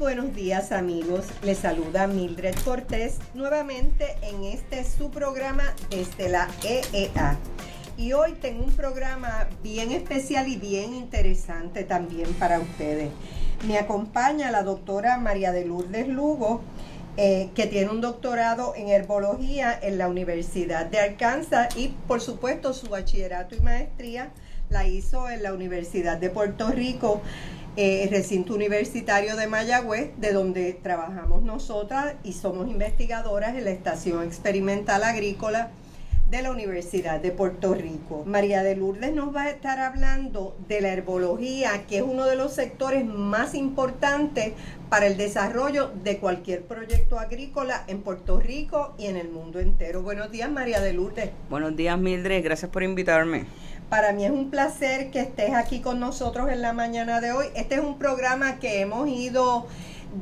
buenos días amigos, les saluda Mildred Cortés nuevamente en este su programa desde la EEA. Y hoy tengo un programa bien especial y bien interesante también para ustedes. Me acompaña la doctora María de Lourdes Lugo, eh, que tiene un doctorado en herbología en la Universidad de Arkansas y por supuesto su bachillerato y maestría la hizo en la Universidad de Puerto Rico eh, recinto universitario de Mayagüez, de donde trabajamos nosotras y somos investigadoras en la Estación Experimental Agrícola de la Universidad de Puerto Rico. María de Lourdes nos va a estar hablando de la herbología, que es uno de los sectores más importantes para el desarrollo de cualquier proyecto agrícola en Puerto Rico y en el mundo entero. Buenos días, María de Lourdes. Buenos días, Mildred. Gracias por invitarme. Para mí es un placer que estés aquí con nosotros en la mañana de hoy. Este es un programa que hemos ido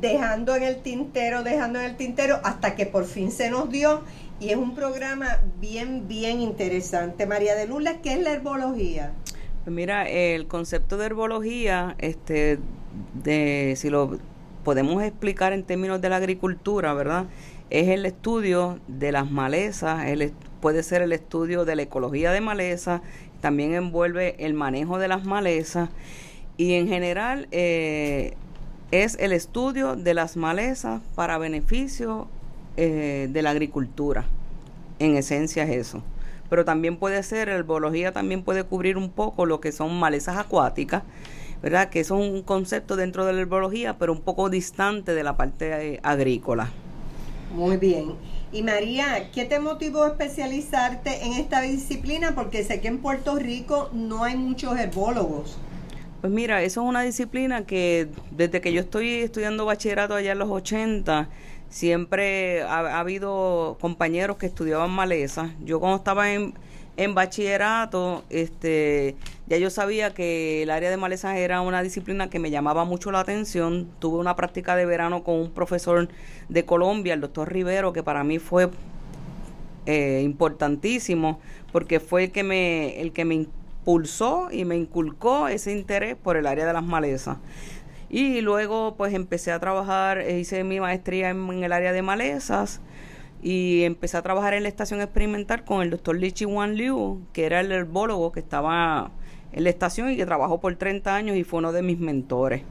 dejando en el tintero, dejando en el tintero, hasta que por fin se nos dio. Y es un programa bien, bien interesante. María de Lula, ¿qué es la herbología? Pues mira, el concepto de herbología, este, de, si lo podemos explicar en términos de la agricultura, ¿verdad? Es el estudio de las malezas, el, puede ser el estudio de la ecología de malezas, también envuelve el manejo de las malezas y en general eh, es el estudio de las malezas para beneficio eh, de la agricultura. En esencia es eso. Pero también puede ser, la herbología también puede cubrir un poco lo que son malezas acuáticas, ¿verdad? Que son un concepto dentro de la herbología, pero un poco distante de la parte eh, agrícola. Muy bien. Y María, ¿qué te motivó a especializarte en esta disciplina? Porque sé que en Puerto Rico no hay muchos herbólogos. Pues mira, eso es una disciplina que desde que yo estoy estudiando bachillerato allá en los 80, siempre ha, ha habido compañeros que estudiaban maleza. Yo cuando estaba en, en bachillerato, este, ya yo sabía que el área de malezas era una disciplina que me llamaba mucho la atención. Tuve una práctica de verano con un profesor de Colombia, el doctor Rivero, que para mí fue eh, importantísimo, porque fue el que me, el que me impulsó y me inculcó ese interés por el área de las malezas. Y luego pues empecé a trabajar, hice mi maestría en el área de malezas y empecé a trabajar en la estación experimental con el doctor Lichi Wan Liu, que era el herbólogo que estaba en la estación y que trabajó por 30 años y fue uno de mis mentores.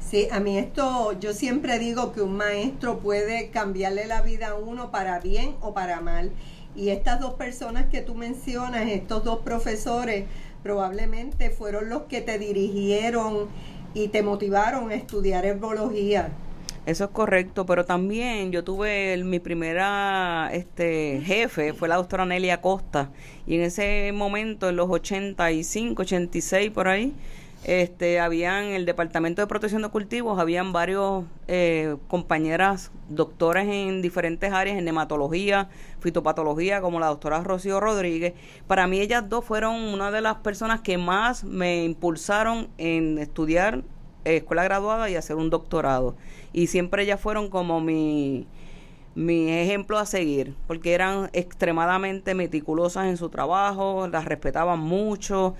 Sí, a mí esto, yo siempre digo que un maestro puede cambiarle la vida a uno para bien o para mal. Y estas dos personas que tú mencionas, estos dos profesores, probablemente fueron los que te dirigieron y te motivaron a estudiar herbología. Eso es correcto, pero también yo tuve mi primera este jefe, fue la doctora Nelia Costa, y en ese momento, en los 85, 86 por ahí, este, habían el Departamento de Protección de Cultivos, habían varios eh, compañeras doctoras en diferentes áreas, en nematología, fitopatología, como la doctora Rocío Rodríguez. Para mí ellas dos fueron una de las personas que más me impulsaron en estudiar escuela graduada y hacer un doctorado. Y siempre ellas fueron como mi, mi ejemplo a seguir, porque eran extremadamente meticulosas en su trabajo, las respetaban mucho.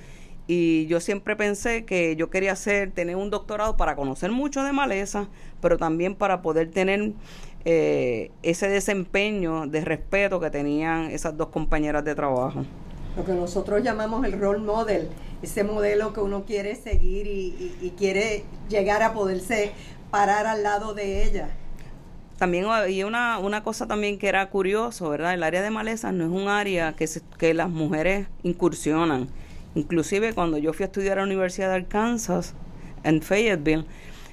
Y yo siempre pensé que yo quería hacer, tener un doctorado para conocer mucho de maleza, pero también para poder tener eh, ese desempeño de respeto que tenían esas dos compañeras de trabajo. Lo que nosotros llamamos el role model, ese modelo que uno quiere seguir y, quiere llegar a poderse parar al lado de ella. También había una, una cosa también que era curioso, ¿verdad? El área de malezas no es un área que, que las mujeres incursionan. Inclusive cuando yo fui a estudiar a la Universidad de Arkansas, en Fayetteville,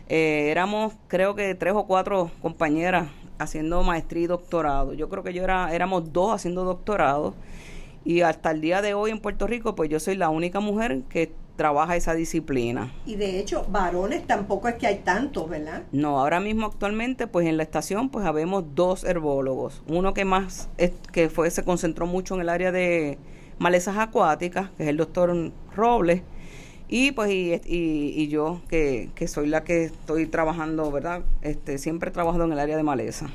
eh, éramos creo que tres o cuatro compañeras haciendo maestría y doctorado. Yo creo que yo era, éramos dos haciendo doctorado y hasta el día de hoy en Puerto Rico, pues yo soy la única mujer que trabaja esa disciplina. Y de hecho, varones tampoco es que hay tantos, ¿verdad? No, ahora mismo actualmente, pues en la estación, pues habemos dos herbólogos. Uno que más, es, que fue, se concentró mucho en el área de malezas acuáticas, que es el doctor Robles, Y pues y, y, yo, que, que, soy la que estoy trabajando, ¿verdad? Este, siempre he trabajado en el área de maleza.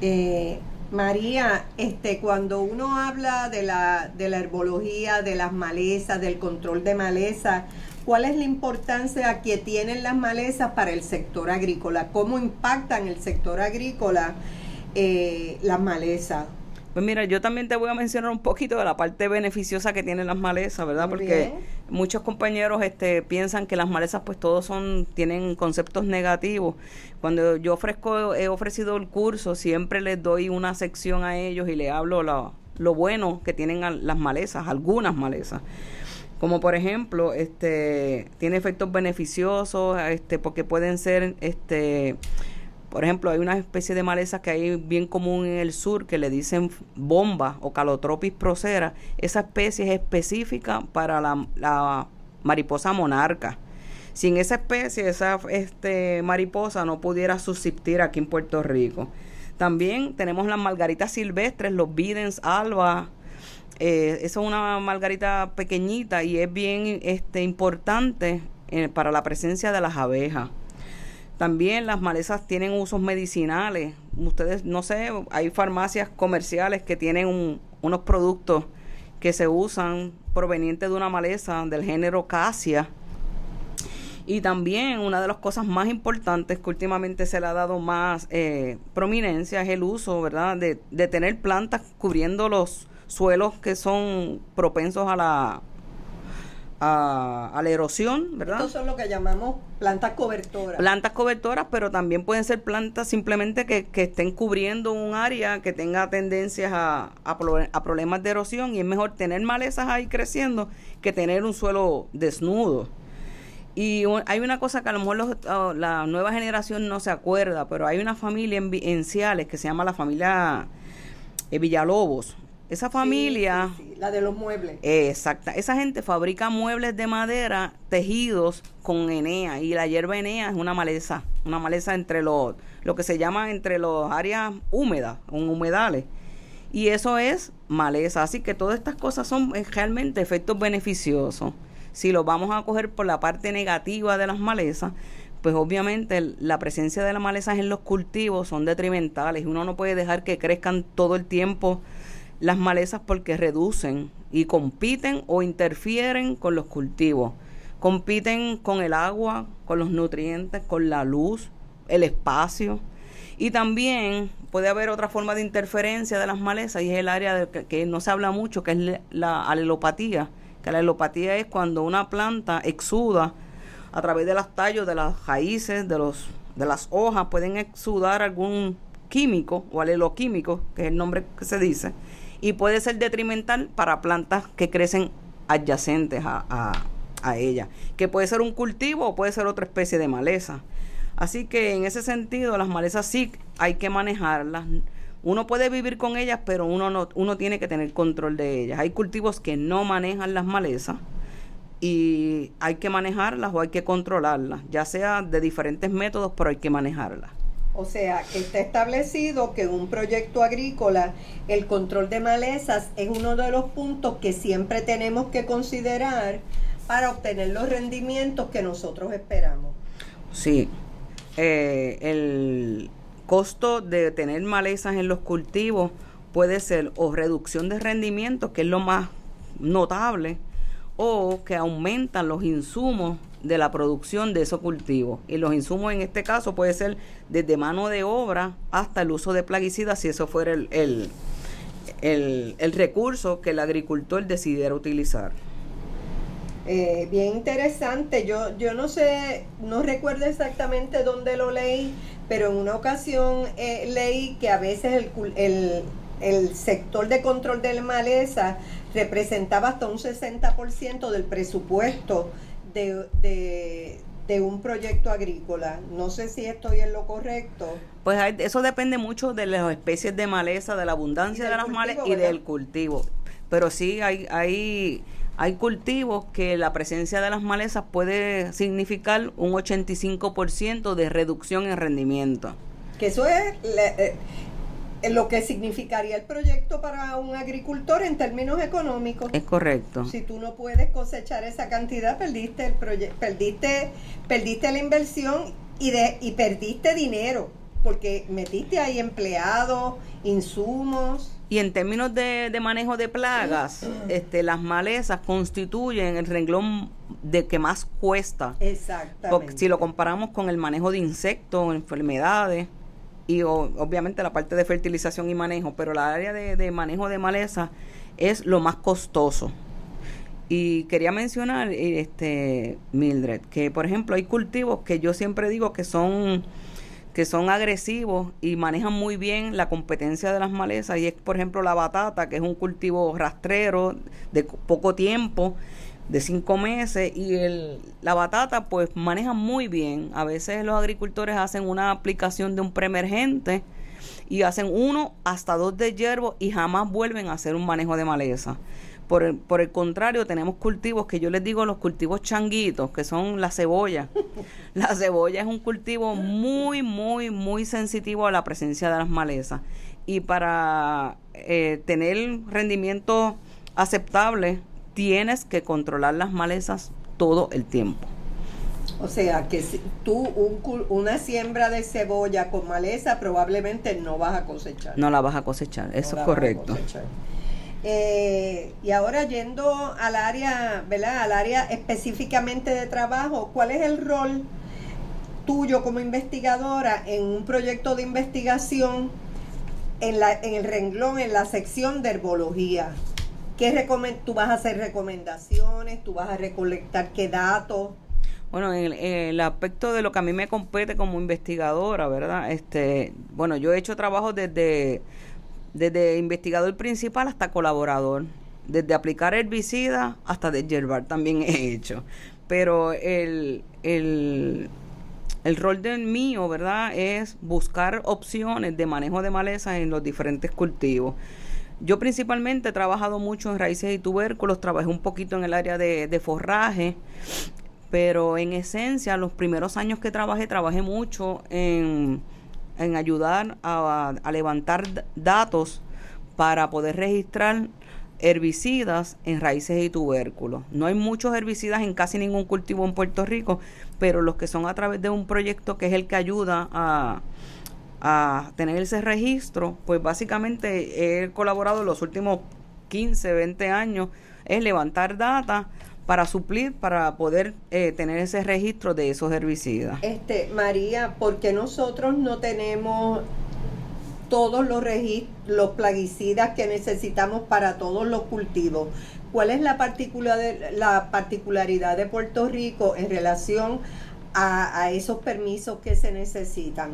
Eh, María, este, cuando uno habla de la, de la herbología, de las malezas, del control de malezas, ¿cuál es la importancia que tienen las malezas para el sector agrícola? ¿Cómo impactan el sector agrícola eh, las malezas? Pues mira, yo también te voy a mencionar un poquito de la parte beneficiosa que tienen las malezas, ¿verdad? Porque muchos compañeros este, piensan que las malezas pues todos son, tienen conceptos negativos. Cuando yo ofrezco, he ofrecido el curso, siempre les doy una sección a ellos y les hablo lo, lo bueno que tienen las malezas, algunas malezas como por ejemplo este tiene efectos beneficiosos este porque pueden ser este por ejemplo, hay una especie de maleza que hay bien común en el sur que le dicen bomba o calotropis procera. Esa especie es específica para la, mariposa monarca. Sin esa especie, esa este, mariposa no pudiera subsistir aquí en Puerto Rico. También tenemos las margaritas silvestres, los bidens alba. Eh, esa es una margarita pequeñita y es bien este, importante eh, para la presencia de las abejas. También las malezas tienen usos medicinales. Ustedes, no sé, hay farmacias comerciales que tienen unos productos que se usan provenientes de una maleza del género Casia. Y también una de las cosas más importantes que últimamente se le ha dado más eh, prominencia es el uso, ¿verdad?, de, de tener plantas cubriendo los suelos que son propensos a la a, la erosión, ¿verdad? Estos son lo que llamamos plantas cobertoras. Plantas cobertoras, pero también pueden ser plantas simplemente que, estén cubriendo un área que tenga tendencias a, a, problemas de erosión y es mejor tener malezas ahí creciendo que tener un suelo desnudo. Y hay una cosa que a lo mejor oh, la nueva generación no se acuerda, pero hay una familia en, en Ciales que se llama la familia eh, Villalobos. Esa familia... la de los muebles. exacta. Esa gente fabrica muebles de madera tejidos con enea y la hierba enea es una maleza, una maleza entre los, lo que se llama entre los áreas húmedas, un humedales. Y eso es maleza. Así que todas estas cosas son eh, realmente efectos beneficiosos. Si lo vamos a coger por la parte negativa de las malezas, pues obviamente la presencia de las malezas en los cultivos son detrimentales. Uno no puede dejar que crezcan todo el tiempo las malezas porque reducen y compiten o interfieren con los cultivos. Compiten con el agua, con los nutrientes, con la luz, el espacio. Y también puede haber otra forma de interferencia de las malezas y es el área de que, no se habla mucho, que es la alelopatía. Que la alelopatía es cuando una planta exuda a través de los tallos, de las raíces, de, los, de las hojas, pueden exudar algún químico o aleloquímico, que es el nombre que se dice, y puede ser detrimental para plantas que crecen adyacentes a, a, ella, que puede ser un cultivo o puede ser otra especie de maleza. Así que en ese sentido las malezas sí hay que manejarlas. Uno puede vivir con ellas, pero uno no, uno tiene que tener control de ellas. Hay cultivos que no manejan las malezas y hay que manejarlas o hay que controlarlas, ya sea de diferentes métodos, pero hay que manejarlas. O sea, que está establecido que un proyecto agrícola el control de malezas es uno de los puntos que siempre tenemos que considerar para obtener los rendimientos que nosotros esperamos. Sí, eh, el costo de tener malezas en los cultivos puede ser o reducción de rendimiento, que es lo más notable, o que aumentan los insumos de la producción de esos cultivos. Y los insumos en este caso puede ser desde mano de obra hasta el uso de plaguicidas, si eso fuera el, el, el, recurso que el agricultor decidiera utilizar. Eh, bien interesante. Yo, yo no sé, no recuerdo exactamente dónde lo leí, pero en una ocasión eh, leí que a veces el, el, el sector de control de maleza representaba hasta un 60% del presupuesto de, de, un proyecto agrícola. No sé si estoy en lo correcto. Pues eso depende mucho de las especies de maleza, de la abundancia de las malezas y del cultivo. Pero sí hay, hay, hay cultivos que la presencia de las malezas puede significar un 85% de reducción en rendimiento. Que eso es... Eh, lo que significaría el proyecto para un agricultor en términos económicos. Es correcto. Si tú no puedes cosechar esa cantidad, perdiste el perdiste perdiste la inversión y de y perdiste dinero porque metiste ahí empleados, insumos. Y en términos de, manejo de plagas, este, las malezas constituyen el renglón de que más cuesta. Exactamente. si lo comparamos con el manejo de insectos, enfermedades y obviamente la parte de fertilización y manejo, pero la área de, manejo de maleza es lo más costoso. Y quería mencionar, este, Mildred, que por ejemplo hay cultivos que yo siempre digo que son que son agresivos y manejan muy bien la competencia de las malezas y es por ejemplo la batata que es un cultivo rastrero de poco tiempo de cinco meses y el, la batata pues maneja muy bien. A veces los agricultores hacen una aplicación de un preemergente y hacen uno hasta dos de hierbo y jamás vuelven a hacer un manejo de maleza. Por el, por el contrario, tenemos cultivos que yo les digo los cultivos changuitos, que son la cebolla. La cebolla es un cultivo muy, muy, muy sensitivo a la presencia de las malezas. Y para eh, tener rendimiento aceptable tienes que controlar las malezas todo el tiempo. O sea, que si tú una siembra de cebolla con maleza probablemente no vas a cosechar. No la vas a cosechar, eso es correcto. Eh, y ahora yendo al área, ¿verdad? Al área específicamente de trabajo, ¿cuál es el rol tuyo como investigadora en un proyecto de investigación en, la, en el renglón, en la sección de herbología? ¿Qué tú vas a hacer recomendaciones? ¿Tú vas a recolectar qué datos? Bueno, en el, aspecto de lo que a mí me compete como investigadora, ¿verdad? Este, bueno, yo he hecho trabajo desde, desde investigador principal hasta colaborador. Desde aplicar herbicida hasta yerbar también he hecho. Pero el, el, el rol del mío, ¿verdad? Es buscar opciones de manejo de malezas en los diferentes cultivos. Yo principalmente he trabajado mucho en raíces y tubérculos, trabajé un poquito en el área de, forraje, pero en esencia los primeros años que trabajé, trabajé mucho en, ayudar a, levantar datos para poder registrar herbicidas en raíces y tubérculos. No hay muchos herbicidas en casi ningún cultivo en Puerto Rico, pero los que son a través de un proyecto que es el que ayuda a, a tener ese registro, pues básicamente he colaborado los últimos 15, 20 años es levantar data para suplir, para poder eh, tener ese registro de esos herbicidas. Este, María, ¿por qué nosotros no tenemos todos los los plaguicidas que necesitamos para todos los cultivos? ¿Cuál es la, particular, la particularidad de Puerto Rico en relación a, a esos permisos que se necesitan?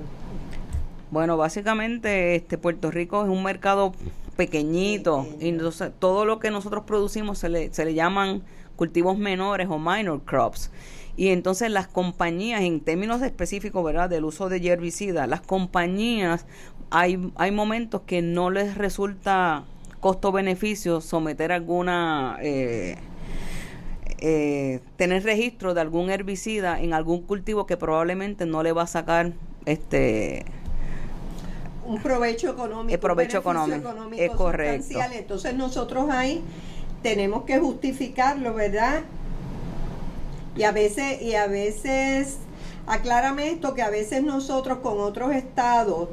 Bueno, básicamente este Puerto Rico es un mercado pequeñito y entonces todo lo que nosotros producimos se le, se le llaman cultivos menores o minor crops. Y entonces las compañías, en términos específicos, ¿verdad?, del uso de herbicidas, las compañías, hay, hay momentos que no les resulta costo-beneficio someter alguna... Eh, eh, tener registro de algún herbicida en algún cultivo que probablemente no le va a sacar este un provecho económico. El provecho económico, es correcto. Entonces nosotros ahí tenemos que justificarlo, ¿verdad? Y a veces, y a veces, aclárame esto, que a veces nosotros con otros estados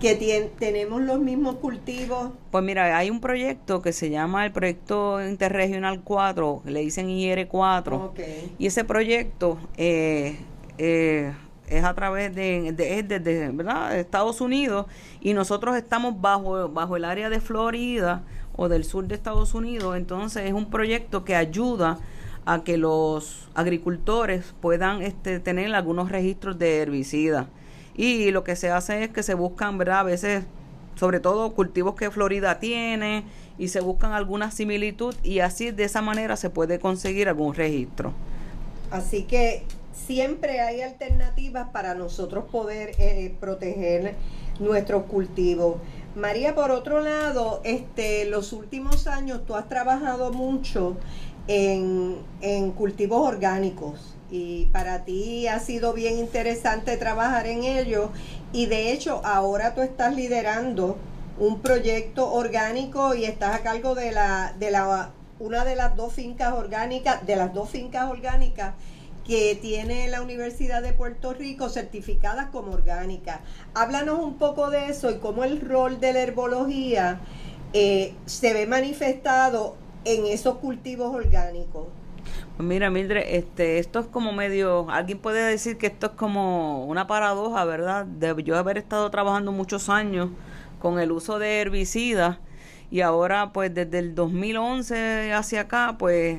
que tenemos los mismos cultivos. Pues mira, hay un proyecto que se llama el Proyecto Interregional 4, le dicen IR4. Y ese proyecto eh, eh, es a través de, de, ¿verdad? Estados Unidos y nosotros estamos bajo, bajo el área de Florida o del sur de Estados Unidos, entonces es un proyecto que ayuda a que los agricultores puedan este, tener algunos registros de herbicidas. Y lo que se hace es que se buscan, ¿verdad? A veces, sobre todo cultivos que Florida tiene, y se buscan alguna similitud y así de esa manera se puede conseguir algún registro. Así que siempre hay alternativas para nosotros poder eh, proteger nuestros cultivos. María, por otro lado, este, los últimos años tú has trabajado mucho en, en cultivos orgánicos y para ti ha sido bien interesante trabajar en ello y de hecho ahora tú estás liderando un proyecto orgánico y estás a cargo de la, de la una de las dos fincas orgánicas, de las dos fincas orgánicas que tiene la Universidad de Puerto Rico certificadas como orgánicas. Háblanos un poco de eso y cómo el rol de la herbología eh, se ve manifestado en esos cultivos orgánicos. Pues mira, Mildred, este, esto es como medio, alguien puede decir que esto es como una paradoja, ¿verdad? De yo haber estado trabajando muchos años con el uso de herbicidas y ahora pues desde el 2011 hacia acá pues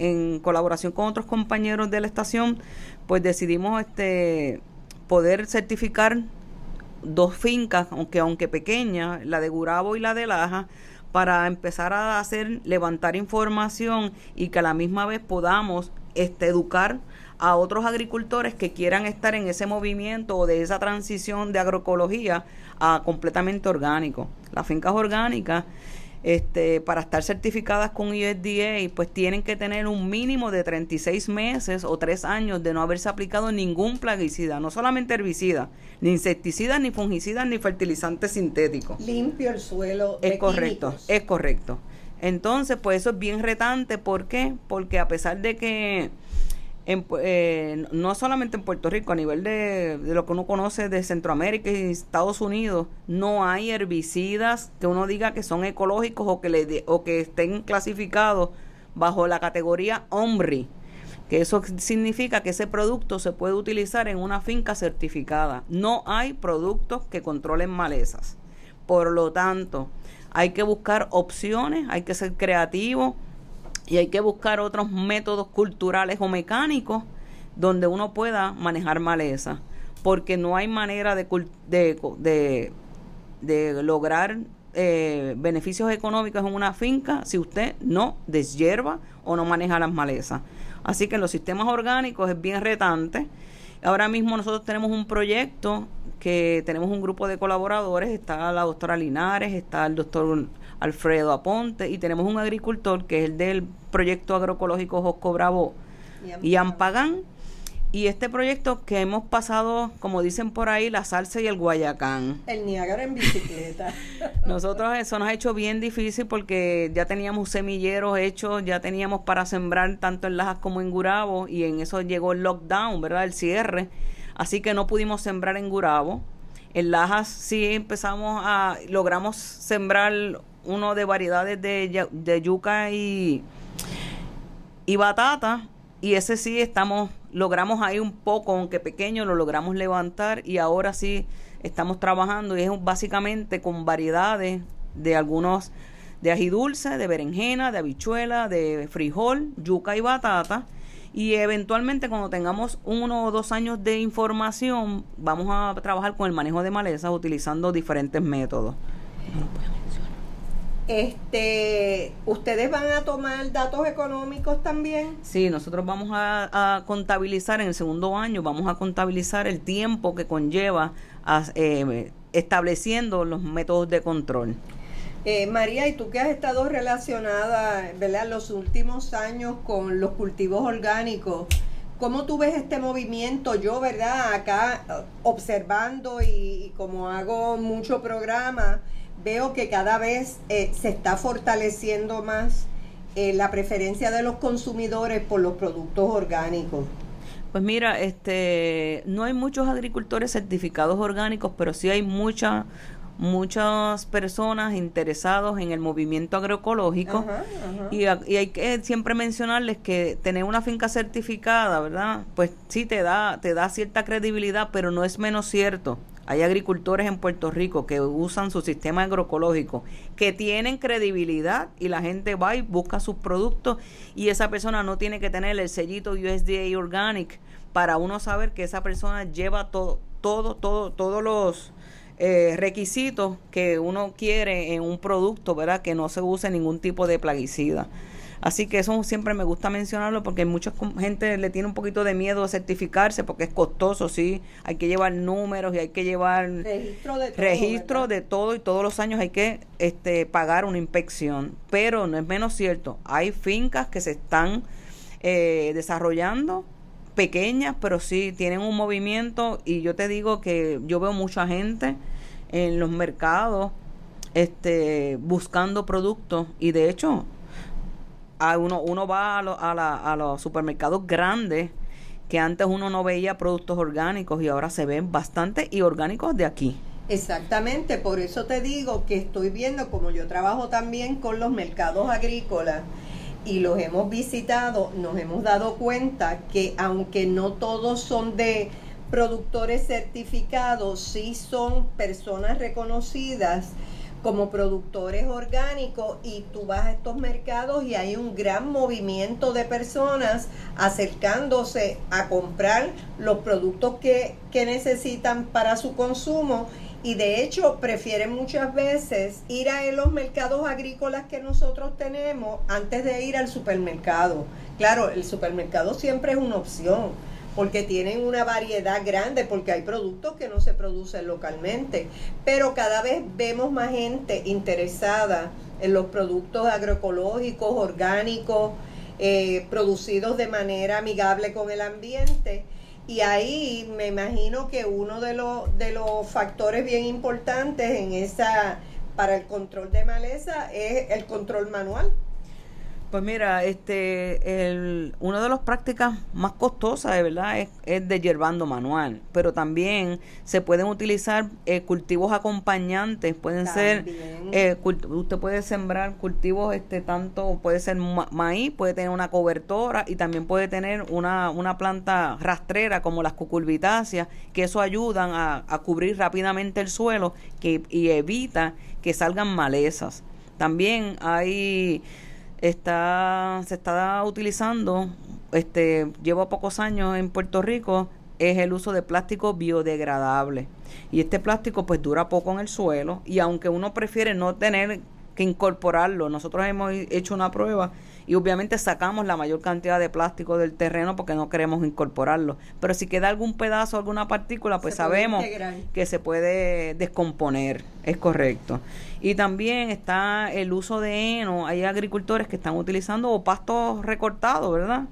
en colaboración con otros compañeros de la estación pues decidimos este poder certificar dos fincas aunque aunque pequeñas la de Gurabo y la de Laja para empezar a hacer levantar información y que a la misma vez podamos este, educar a otros agricultores que quieran estar en ese movimiento o de esa transición de agroecología a completamente orgánico. Las fincas orgánicas, este, para estar certificadas con USDA, pues tienen que tener un mínimo de 36 meses o 3 años de no haberse aplicado ningún plaguicida, no solamente herbicida, ni insecticidas, ni fungicidas, ni fertilizantes sintéticos. Limpio el suelo. Es correcto, es correcto. Entonces, pues eso es bien retante. ¿Por qué? Porque a pesar de que eh, no solamente en Puerto Rico, a nivel de, lo que uno conoce de Centroamérica y Estados Unidos, no hay herbicidas que uno diga que son ecológicos o que, le o que estén clasificados bajo la categoría OMRI, que eso significa que ese producto se puede utilizar en una finca certificada. No hay productos que controlen malezas. Por lo tanto, hay que buscar opciones, hay que ser creativos y hay que buscar otros métodos culturales o mecánicos donde uno pueda manejar maleza, porque no hay manera de, de, de, lograr eh, beneficios económicos en una finca si usted no deshierva o no maneja las malezas. Así que en los sistemas orgánicos es bien retante. Ahora mismo nosotros tenemos un proyecto que tenemos un grupo de colaboradores, está la doctora Linares, está el doctor Alfredo Aponte, y tenemos un agricultor que es el del proyecto agroecológico Josco Bravo y Ampagán. Y este proyecto que hemos pasado, como dicen por ahí, la salsa y el guayacán. El Niágara en bicicleta. Nosotros eso nos ha hecho bien difícil porque ya teníamos semilleros hechos, ya teníamos para sembrar tanto en Lajas como en Gurabo y en eso llegó el lockdown, ¿verdad? El cierre. Así que no pudimos sembrar en Gurabo. En Lajas sí empezamos a, logramos sembrar uno de variedades de, de yuca y, y batata. Y ese sí estamos, logramos ahí un poco, aunque pequeño, lo logramos levantar y ahora sí estamos trabajando y es básicamente con variedades de algunos de ají dulce, de berenjena, de habichuela, de frijol, yuca y batata. Y eventualmente cuando tengamos uno o dos años de información, vamos a trabajar con el manejo de malezas utilizando diferentes métodos. Este, ¿Ustedes van a tomar datos económicos también? Sí, nosotros vamos a, contabilizar en el segundo año, vamos a contabilizar el tiempo que conlleva eh, estableciendo los métodos de control. Eh, María, y tú que has estado relacionada, ¿verdad?, los últimos años con los cultivos orgánicos, ¿cómo tú ves este movimiento? Yo, ¿verdad?, acá observando y, y como hago mucho programa, veo que cada vez eh, se está fortaleciendo más eh, la preferencia de los consumidores por los productos orgánicos. Pues mira, este, no hay muchos agricultores certificados orgánicos, pero sí hay muchas muchas personas interesados en el movimiento agroecológico Y, y, hay que siempre mencionarles que tener una finca certificada, ¿verdad? Pues sí te da te da cierta credibilidad, pero no es menos cierto hay agricultores en Puerto Rico que usan su sistema agroecológico, que tienen credibilidad y la gente va y busca sus productos y esa persona no tiene que tener el sellito USDA Organic para uno saber que esa persona lleva todo, todo, todo, todos los eh, requisitos que uno quiere en un producto, ¿verdad? Que no se use ningún tipo de plaguicida. Así que eso siempre me gusta mencionarlo porque mucha gente le tiene un poquito de miedo a certificarse porque es costoso, sí. Hay que llevar números y hay que llevar registro de todo, y todos los años hay que este, pagar una inspección. Pero no es menos cierto, hay fincas que se están eh, desarrollando pequeñas, pero sí tienen un movimiento y yo te digo que yo veo mucha gente en los mercados este, buscando productos y de hecho a uno, uno va a, a, a los supermercados grandes que antes uno no veía productos orgánicos y ahora se ven bastante y orgánicos de aquí. Exactamente, por eso te digo que estoy viendo, como yo trabajo también con los mercados agrícolas y los hemos visitado, nos hemos dado cuenta que aunque no todos son de productores certificados, sí son personas reconocidas como productores orgánicos y tú vas a estos mercados y hay un gran movimiento de personas acercándose a comprar los productos que, que necesitan para su consumo y de hecho prefieren muchas veces ir a los mercados agrícolas que nosotros tenemos antes de ir al supermercado. Claro, el supermercado siempre es una opción porque tienen una variedad grande, porque hay productos que no se producen localmente, pero cada vez vemos más gente interesada en los productos agroecológicos, orgánicos, eh, producidos de manera amigable con el ambiente. Y ahí me imagino que uno de los, de los factores bien importantes en esa para el control de maleza es el control manual. Pues mira, este, el, una de las prácticas más costosas, de verdad, es, es de yerbando manual, pero también se pueden utilizar eh, cultivos acompañantes, pueden ser, eh, usted puede sembrar cultivos, este, tanto puede ser maíz, puede tener una cobertora y también puede tener una, una planta rastrera como las cucurbitáceas, que eso ayudan a, a cubrir rápidamente el suelo que, y evita que salgan malezas. También hay está se está utilizando este llevo pocos años en Puerto Rico es el uso de plástico biodegradable. Y este plástico pues dura poco en el suelo y aunque uno prefiere no tener que incorporarlo nosotros hemos hecho una prueba y obviamente sacamos la mayor cantidad de plástico del terreno porque no queremos incorporarlo. Pero si queda algún pedazo, alguna partícula, pues sabemos que se puede descomponer, es correcto. Y también está el uso de heno, hay agricultores que están utilizando pastos recortados, ¿verdad?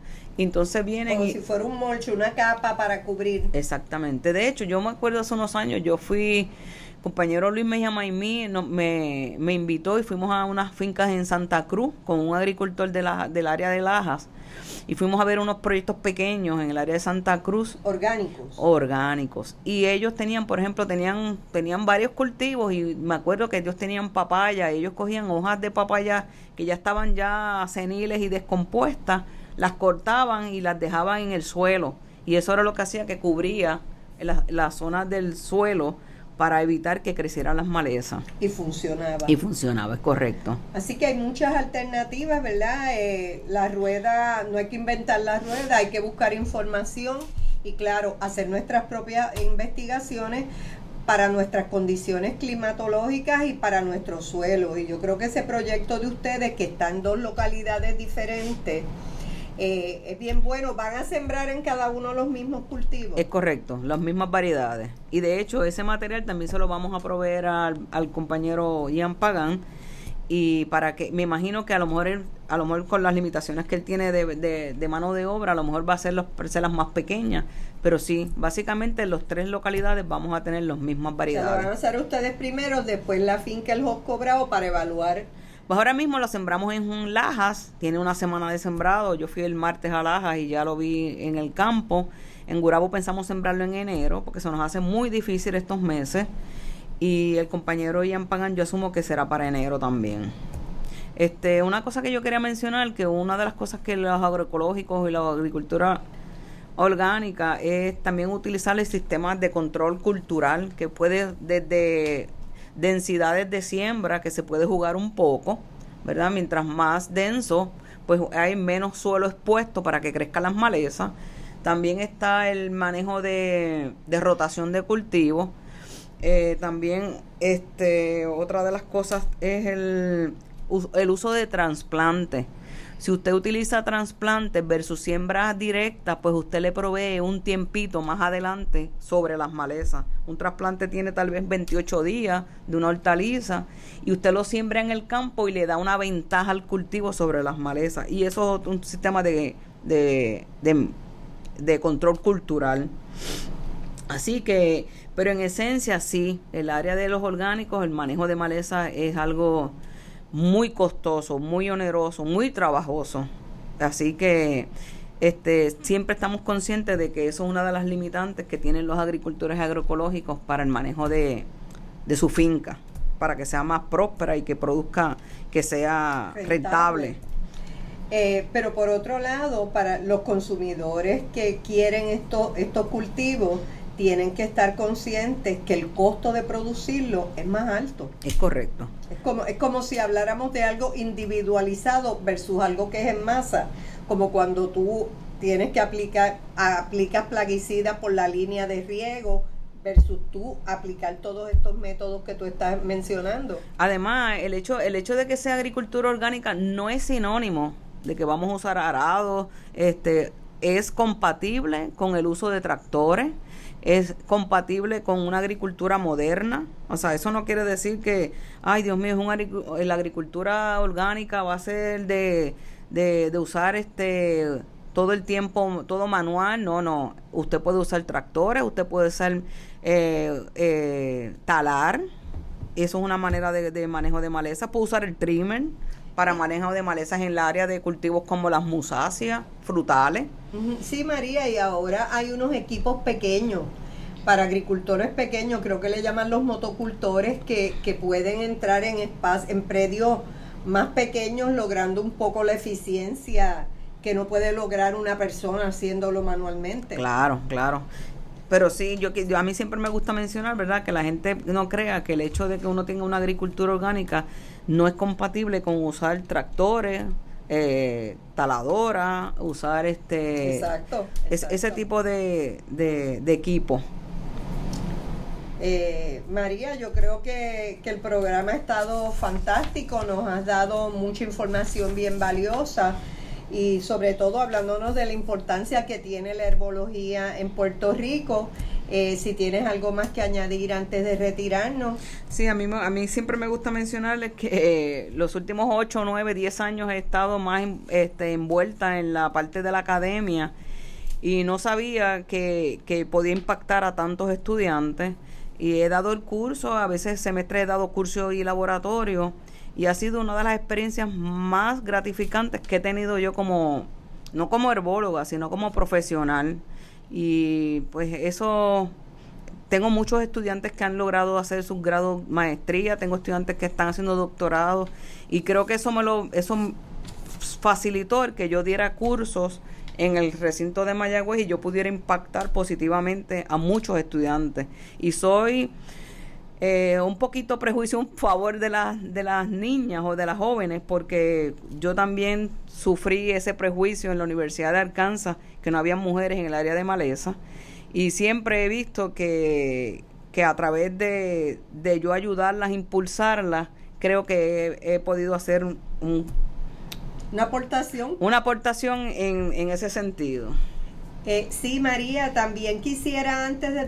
entonces vienen Como si fuera un molcho, una capa para cubrir. Exactamente. De hecho, yo me acuerdo hace unos años, yo fui compañero Luis Mejía Maimí me, me invitó y fuimos a unas fincas en Santa Cruz con un agricultor de la, del área de Lajas y fuimos a ver unos proyectos pequeños en el área de Santa Cruz. Orgánicos. Orgánicos. Y ellos tenían, por ejemplo, tenían, tenían varios cultivos y me acuerdo que ellos tenían papaya, ellos cogían hojas de papaya que ya estaban ya seniles y descompuestas, las cortaban y las dejaban en el suelo. Y eso era lo que hacía que cubría las la zonas del suelo para evitar que crecieran las malezas. Y funcionaba. Y funcionaba, es correcto. Así que hay muchas alternativas, ¿verdad? Eh, la rueda, no hay que inventar la rueda, hay que buscar información y claro, hacer nuestras propias investigaciones para nuestras condiciones climatológicas y para nuestro suelo. Y yo creo que ese proyecto de ustedes, que está en dos localidades diferentes, eh, es bien bueno. ¿Van a sembrar en cada uno los mismos cultivos? Es correcto, las mismas variedades. Y de hecho, ese material también se lo vamos a proveer al, compañero Ian Pagan. Y para que, me imagino que a lo mejor a lo mejor con las limitaciones que él tiene de, de, mano de obra, a lo mejor va a ser las parcelas más pequeñas. Pero sí, básicamente en las tres localidades vamos a tener las mismas variedades. Se lo van a hacer ustedes primero, después la finca el Josco Bravo para evaluar pues ahora mismo lo sembramos en Lajas, tiene una semana de sembrado. Yo fui el martes a Lajas y ya lo vi en el campo. En Gurabo pensamos sembrarlo en enero porque se nos hace muy difícil estos meses. Y el compañero Ian Pagan yo asumo que será para enero también. Este, una cosa que yo quería mencionar, que una de las cosas que los agroecológicos y la agricultura orgánica es también utilizar el sistema de control cultural que puede desde densidades de siembra que se puede jugar un poco, ¿verdad? Mientras más denso, pues hay menos suelo expuesto para que crezcan las malezas. También está el manejo de, de rotación de cultivo. Eh, también este, otra de las cosas es el, el uso de trasplante. Si usted utiliza trasplantes versus siembras directas, pues usted le provee un tiempito más adelante sobre las malezas. Un trasplante tiene tal vez 28 días de una hortaliza y usted lo siembra en el campo y le da una ventaja al cultivo sobre las malezas. Y eso es un sistema de, de, de, control cultural. Así que, pero en esencia sí, el área de los orgánicos, el manejo de maleza es algo muy costoso, muy oneroso, muy trabajoso. Así que este, siempre estamos conscientes de que eso es una de las limitantes que tienen los agricultores agroecológicos para el manejo de, de su finca, para que sea más próspera y que produzca, que sea rentable. Eh, pero por otro lado, para los consumidores que quieren esto, estos cultivos, tienen que estar conscientes que el costo de producirlo es más alto. Es correcto. Es como, es como si habláramos de algo individualizado versus algo que es en masa, como cuando tú tienes que aplicar, aplicas plaguicidas por la línea de riego versus tú aplicar todos estos métodos que tú estás mencionando. Además, el hecho, el hecho de que sea agricultura orgánica no es sinónimo de que vamos a usar arados, este, es compatible con el uso de tractores, es compatible con una agricultura moderna. O sea, eso no quiere decir que, ay Dios mío, es la agricultura orgánica va a ser de, de, de usar este todo el tiempo, todo manual. No, no. Usted puede usar tractores, usted puede usar eh, eh, talar. Eso es una manera de, de manejo de maleza. Puede usar el trimmer para manejo de malezas en el área de cultivos como las musáceas, frutales. Sí, María, y ahora hay unos equipos pequeños para agricultores pequeños, creo que le llaman los motocultores, que, que pueden entrar en, espacio, en predios más pequeños logrando un poco la eficiencia que no puede lograr una persona haciéndolo manualmente. Claro, claro. Pero sí, yo, yo a mí siempre me gusta mencionar, ¿verdad? Que la gente no crea que el hecho de que uno tenga una agricultura orgánica no es compatible con usar tractores, eh, taladora, usar este exacto, ese tipo de, de, equipo. Eh, María, yo creo que, que, el programa ha estado fantástico, nos has dado mucha información bien valiosa y sobre todo hablándonos de la importancia que tiene la herbología en Puerto Rico. Eh, si tienes algo más que añadir antes de retirarnos. Sí, a mí, a mí siempre me gusta mencionarles que eh, los últimos 8, 9, 10 años he estado más este, envuelta en la parte de la academia y no sabía que, que podía impactar a tantos estudiantes y he dado el curso, a veces semestre he dado curso y laboratorio y ha sido una de las experiencias más gratificantes que he tenido yo como, no como herbóloga, sino como profesional. Y pues eso, tengo muchos estudiantes que han logrado hacer sus grados maestría, tengo estudiantes que están haciendo doctorado y creo que eso me lo, eso facilitó el que yo diera cursos en el recinto de Mayagüez y yo pudiera impactar positivamente a muchos estudiantes. Y soy eh, un poquito prejuicio en favor de, las de las niñas o de las jóvenes, porque yo también sufrí ese prejuicio en la Universidad de Arkansas, que no había mujeres en el área de maleza, y siempre he visto que, que a través de, de yo ayudarlas, impulsarlas, creo que he, podido hacer un, una aportación. Una aportación en, en ese sentido. Eh, sí, María, también quisiera antes de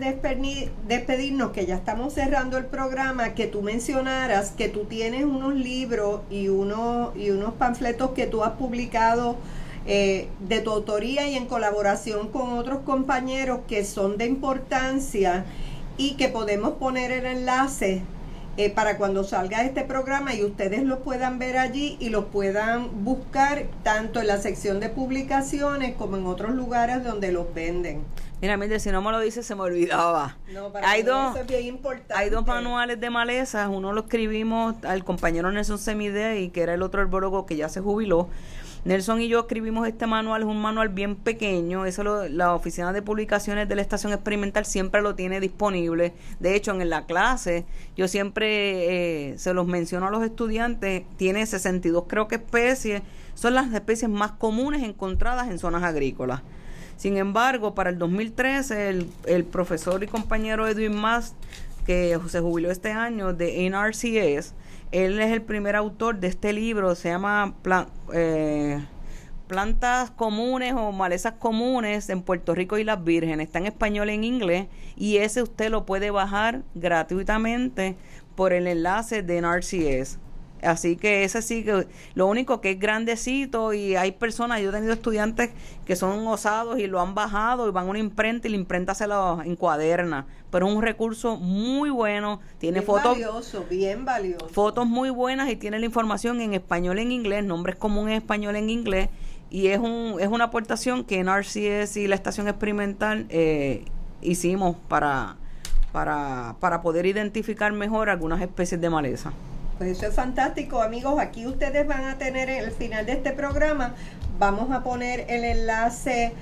despedirnos, que ya estamos cerrando el programa, que tú mencionaras que tú tienes unos libros y, uno, y unos panfletos que tú has publicado eh, de tu autoría y en colaboración con otros compañeros que son de importancia y que podemos poner el enlace eh, para cuando salga este programa y ustedes lo puedan ver allí y lo puedan buscar tanto en la sección de publicaciones como en otros lugares donde los venden. Mira, mire, si no me lo dice, se me olvidaba. hay, dos, hay dos manuales de malezas. Uno lo escribimos al compañero Nelson Semide y que era el otro herbólogo que ya se jubiló. Nelson y yo escribimos este manual, es un manual bien pequeño, eso la oficina de publicaciones de la estación experimental siempre lo tiene disponible. De hecho, en la clase yo siempre eh, se los menciono a los estudiantes, tiene 62 creo que especies, son las especies más comunes encontradas en zonas agrícolas. Sin embargo, para el 2013, el, el profesor y compañero Edwin Mast, que se jubiló este año de NRCS, él es el primer autor de este libro, se llama eh, Plantas Comunes o Malezas Comunes en Puerto Rico y las Vírgenes. Está en español y en inglés y ese usted lo puede bajar gratuitamente por el enlace de NRCS. Así que ese sí que lo único que es grandecito y hay personas, yo he tenido estudiantes que son osados y lo han bajado y van a una imprenta y la imprenta se lo encuaderna. Pero es un recurso muy bueno, tiene bien fotos valioso, bien valioso. fotos muy buenas y tiene la información en español y en inglés, nombres comunes en español y en inglés y es un es una aportación que NRCS y la estación experimental eh, hicimos para para para poder identificar mejor algunas especies de maleza. Pues eso es fantástico, amigos. Aquí ustedes van a tener en el final de este programa, vamos a poner el enlace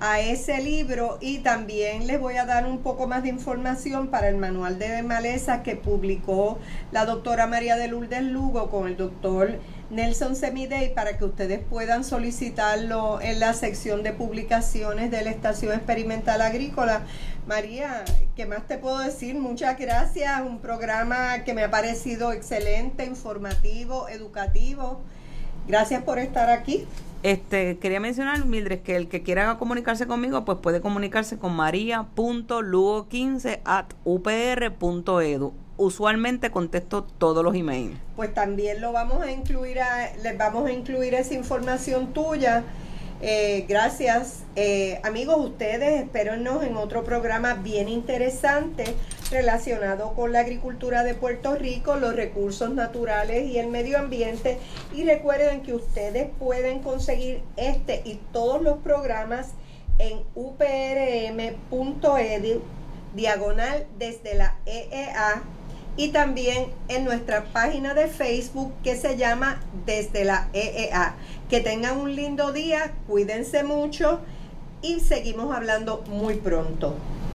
a ese libro y también les voy a dar un poco más de información para el manual de maleza que publicó la doctora María de Lourdes Lugo con el doctor Nelson Semidey para que ustedes puedan solicitarlo en la sección de publicaciones de la Estación Experimental Agrícola. María, ¿qué más te puedo decir? Muchas gracias, un programa que me ha parecido excelente, informativo, educativo. Gracias por estar aquí. Este, quería mencionar, Mildred, que el que quiera comunicarse conmigo, pues puede comunicarse con maria.lugo15 at upr.edu. Usualmente contesto todos los emails. Pues también lo vamos a incluir, a, les vamos a incluir esa información tuya. Eh, gracias, eh, amigos, ustedes, espérennos en otro programa bien interesante relacionado con la agricultura de Puerto Rico, los recursos naturales y el medio ambiente. Y recuerden que ustedes pueden conseguir este y todos los programas en uprm.edu, diagonal desde la EEA, y también en nuestra página de Facebook que se llama Desde la EEA. Que tengan un lindo día, cuídense mucho y seguimos hablando muy pronto.